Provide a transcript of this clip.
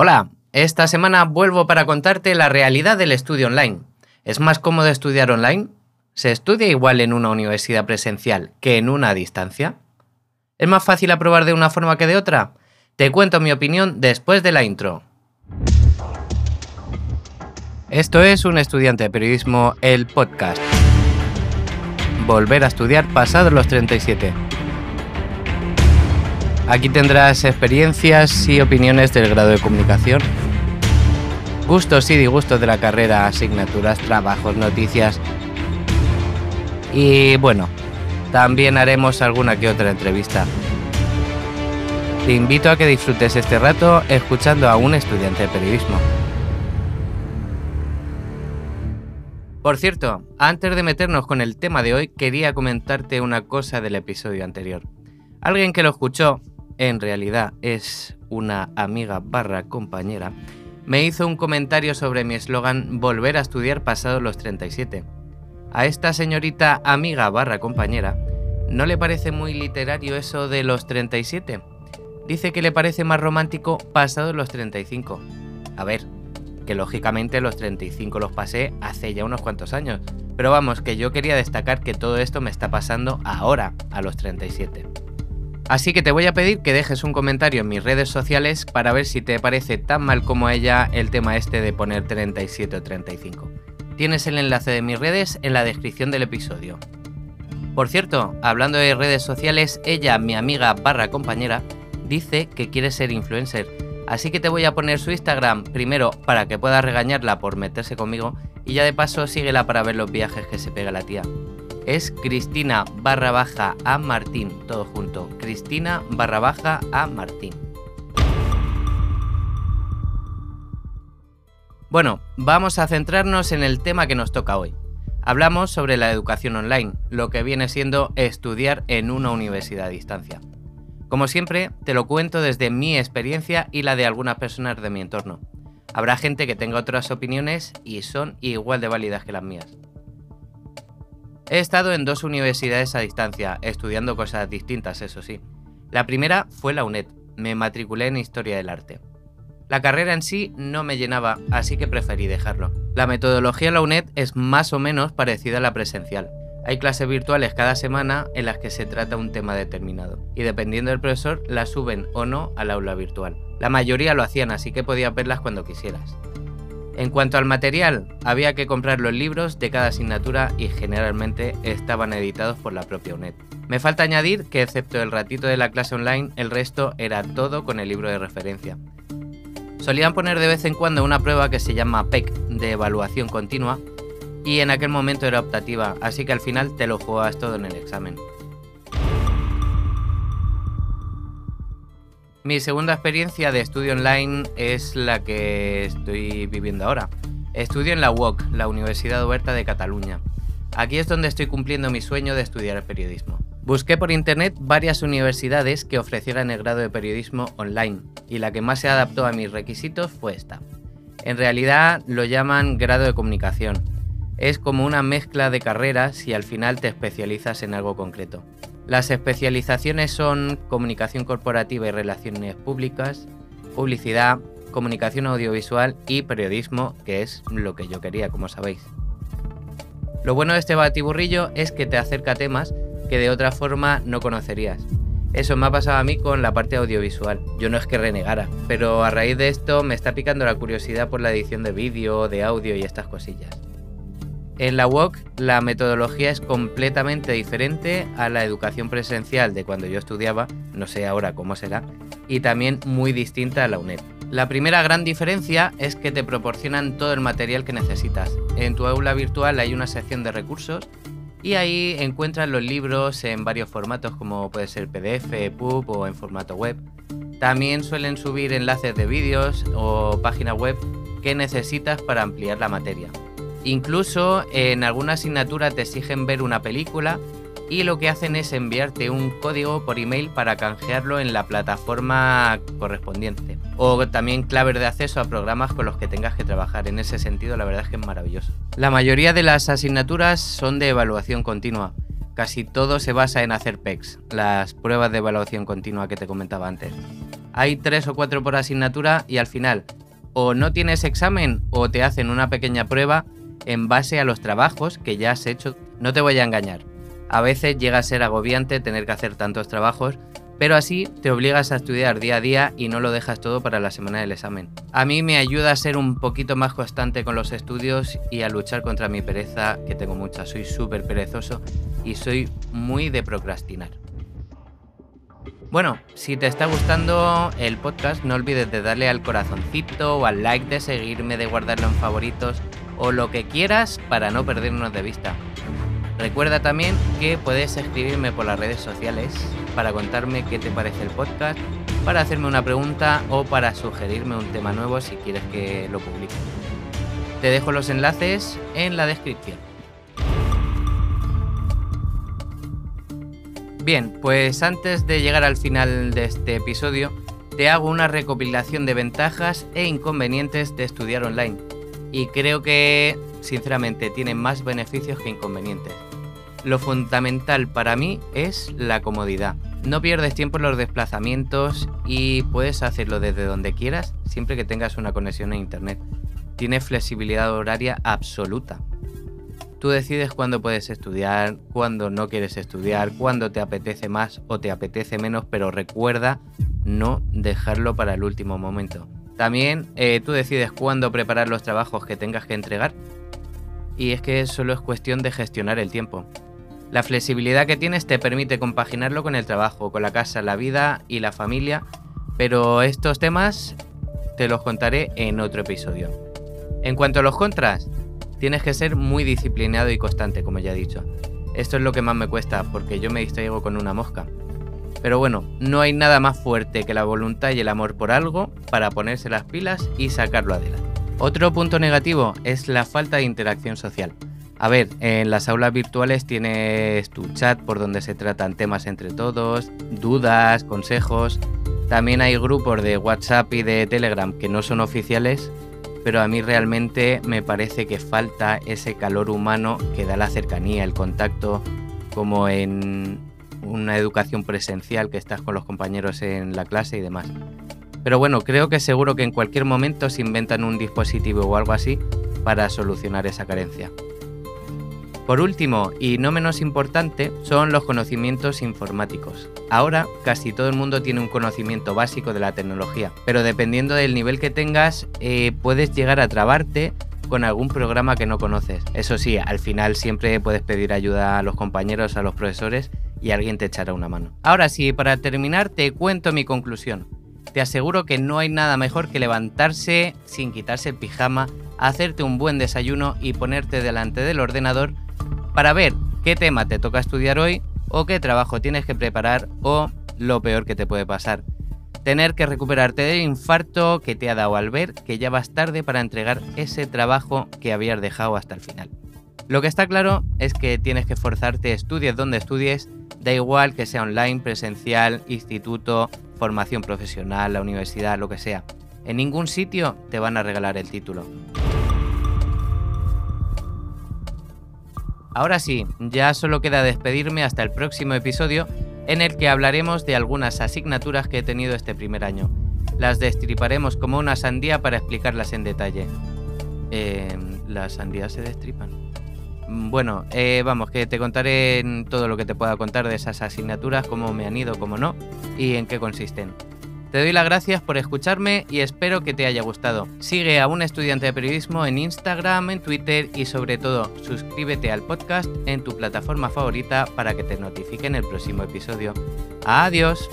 Hola, esta semana vuelvo para contarte la realidad del estudio online. ¿Es más cómodo estudiar online? ¿Se estudia igual en una universidad presencial que en una a distancia? ¿Es más fácil aprobar de una forma que de otra? Te cuento mi opinión después de la intro. Esto es Un estudiante de periodismo, el podcast. Volver a estudiar pasados los 37. Aquí tendrás experiencias y opiniones del grado de comunicación, gustos y disgustos de la carrera, asignaturas, trabajos, noticias. Y bueno, también haremos alguna que otra entrevista. Te invito a que disfrutes este rato escuchando a un estudiante de periodismo. Por cierto, antes de meternos con el tema de hoy, quería comentarte una cosa del episodio anterior. Alguien que lo escuchó en realidad es una amiga barra compañera, me hizo un comentario sobre mi eslogan Volver a estudiar pasados los 37. A esta señorita amiga barra compañera, ¿no le parece muy literario eso de los 37? Dice que le parece más romántico pasados los 35. A ver, que lógicamente los 35 los pasé hace ya unos cuantos años, pero vamos, que yo quería destacar que todo esto me está pasando ahora, a los 37. Así que te voy a pedir que dejes un comentario en mis redes sociales para ver si te parece tan mal como ella el tema este de poner 37 o 35. Tienes el enlace de mis redes en la descripción del episodio. Por cierto, hablando de redes sociales, ella, mi amiga barra compañera, dice que quiere ser influencer. Así que te voy a poner su Instagram primero para que puedas regañarla por meterse conmigo y ya de paso síguela para ver los viajes que se pega la tía es Cristina barra baja a Martín, todo junto, Cristina barra baja a Martín. Bueno, vamos a centrarnos en el tema que nos toca hoy. Hablamos sobre la educación online, lo que viene siendo estudiar en una universidad a distancia. Como siempre, te lo cuento desde mi experiencia y la de algunas personas de mi entorno. Habrá gente que tenga otras opiniones y son igual de válidas que las mías. He estado en dos universidades a distancia, estudiando cosas distintas, eso sí. La primera fue la UNED, me matriculé en Historia del Arte. La carrera en sí no me llenaba, así que preferí dejarlo. La metodología en la UNED es más o menos parecida a la presencial. Hay clases virtuales cada semana en las que se trata un tema determinado, y dependiendo del profesor la suben o no al aula virtual. La mayoría lo hacían, así que podías verlas cuando quisieras. En cuanto al material, había que comprar los libros de cada asignatura y generalmente estaban editados por la propia UNED. Me falta añadir que excepto el ratito de la clase online, el resto era todo con el libro de referencia. Solían poner de vez en cuando una prueba que se llama PEC, de evaluación continua, y en aquel momento era optativa, así que al final te lo jugabas todo en el examen. Mi segunda experiencia de estudio online es la que estoy viviendo ahora. Estudio en la UOC, la Universidad Oberta de Cataluña. Aquí es donde estoy cumpliendo mi sueño de estudiar periodismo. Busqué por internet varias universidades que ofrecieran el grado de periodismo online y la que más se adaptó a mis requisitos fue esta. En realidad lo llaman grado de comunicación. Es como una mezcla de carreras y al final te especializas en algo concreto. Las especializaciones son comunicación corporativa y relaciones públicas, publicidad, comunicación audiovisual y periodismo, que es lo que yo quería, como sabéis. Lo bueno de este batiburrillo es que te acerca temas que de otra forma no conocerías. Eso me ha pasado a mí con la parte audiovisual. Yo no es que renegara, pero a raíz de esto me está picando la curiosidad por la edición de vídeo, de audio y estas cosillas. En la UOC la metodología es completamente diferente a la educación presencial de cuando yo estudiaba, no sé ahora cómo será, y también muy distinta a la UNED. La primera gran diferencia es que te proporcionan todo el material que necesitas. En tu aula virtual hay una sección de recursos y ahí encuentras los libros en varios formatos como puede ser PDF, EPUB o en formato web. También suelen subir enlaces de vídeos o páginas web que necesitas para ampliar la materia. Incluso en alguna asignatura te exigen ver una película y lo que hacen es enviarte un código por email para canjearlo en la plataforma correspondiente. O también claves de acceso a programas con los que tengas que trabajar. En ese sentido, la verdad es que es maravilloso. La mayoría de las asignaturas son de evaluación continua. Casi todo se basa en hacer PECs, las pruebas de evaluación continua que te comentaba antes. Hay tres o cuatro por asignatura y al final o no tienes examen o te hacen una pequeña prueba en base a los trabajos que ya has hecho. No te voy a engañar. A veces llega a ser agobiante tener que hacer tantos trabajos, pero así te obligas a estudiar día a día y no lo dejas todo para la semana del examen. A mí me ayuda a ser un poquito más constante con los estudios y a luchar contra mi pereza, que tengo mucha, soy súper perezoso y soy muy de procrastinar. Bueno, si te está gustando el podcast, no olvides de darle al corazoncito o al like, de seguirme, de guardarlo en favoritos o lo que quieras para no perdernos de vista. Recuerda también que puedes escribirme por las redes sociales para contarme qué te parece el podcast, para hacerme una pregunta o para sugerirme un tema nuevo si quieres que lo publique. Te dejo los enlaces en la descripción. Bien, pues antes de llegar al final de este episodio, te hago una recopilación de ventajas e inconvenientes de estudiar online. Y creo que, sinceramente, tiene más beneficios que inconvenientes. Lo fundamental para mí es la comodidad. No pierdes tiempo en los desplazamientos y puedes hacerlo desde donde quieras, siempre que tengas una conexión a internet. Tiene flexibilidad horaria absoluta. Tú decides cuándo puedes estudiar, cuándo no quieres estudiar, cuándo te apetece más o te apetece menos, pero recuerda no dejarlo para el último momento. También eh, tú decides cuándo preparar los trabajos que tengas que entregar. Y es que solo es cuestión de gestionar el tiempo. La flexibilidad que tienes te permite compaginarlo con el trabajo, con la casa, la vida y la familia, pero estos temas te los contaré en otro episodio. En cuanto a los contras, Tienes que ser muy disciplinado y constante, como ya he dicho. Esto es lo que más me cuesta, porque yo me distraigo con una mosca. Pero bueno, no hay nada más fuerte que la voluntad y el amor por algo para ponerse las pilas y sacarlo adelante. Otro punto negativo es la falta de interacción social. A ver, en las aulas virtuales tienes tu chat por donde se tratan temas entre todos, dudas, consejos. También hay grupos de WhatsApp y de Telegram que no son oficiales pero a mí realmente me parece que falta ese calor humano que da la cercanía, el contacto, como en una educación presencial que estás con los compañeros en la clase y demás. Pero bueno, creo que seguro que en cualquier momento se inventan un dispositivo o algo así para solucionar esa carencia. Por último, y no menos importante, son los conocimientos informáticos. Ahora casi todo el mundo tiene un conocimiento básico de la tecnología, pero dependiendo del nivel que tengas, eh, puedes llegar a trabarte con algún programa que no conoces. Eso sí, al final siempre puedes pedir ayuda a los compañeros, a los profesores y alguien te echará una mano. Ahora sí, para terminar te cuento mi conclusión. Te aseguro que no hay nada mejor que levantarse sin quitarse el pijama, hacerte un buen desayuno y ponerte delante del ordenador para ver qué tema te toca estudiar hoy o qué trabajo tienes que preparar o lo peor que te puede pasar. Tener que recuperarte del infarto que te ha dado al ver que ya vas tarde para entregar ese trabajo que habías dejado hasta el final. Lo que está claro es que tienes que esforzarte, estudies donde estudies, da igual que sea online, presencial, instituto, formación profesional, la universidad, lo que sea. En ningún sitio te van a regalar el título. Ahora sí, ya solo queda despedirme hasta el próximo episodio en el que hablaremos de algunas asignaturas que he tenido este primer año. Las destriparemos como una sandía para explicarlas en detalle. Em, ¿Las sandías se destripan? Mm, bueno, eh, vamos, que te contaré todo lo que te pueda contar de esas asignaturas, cómo me han ido, cómo no, y en qué consisten. Te doy las gracias por escucharme y espero que te haya gustado. Sigue a un estudiante de periodismo en Instagram, en Twitter y sobre todo suscríbete al podcast en tu plataforma favorita para que te notifiquen el próximo episodio. Adiós.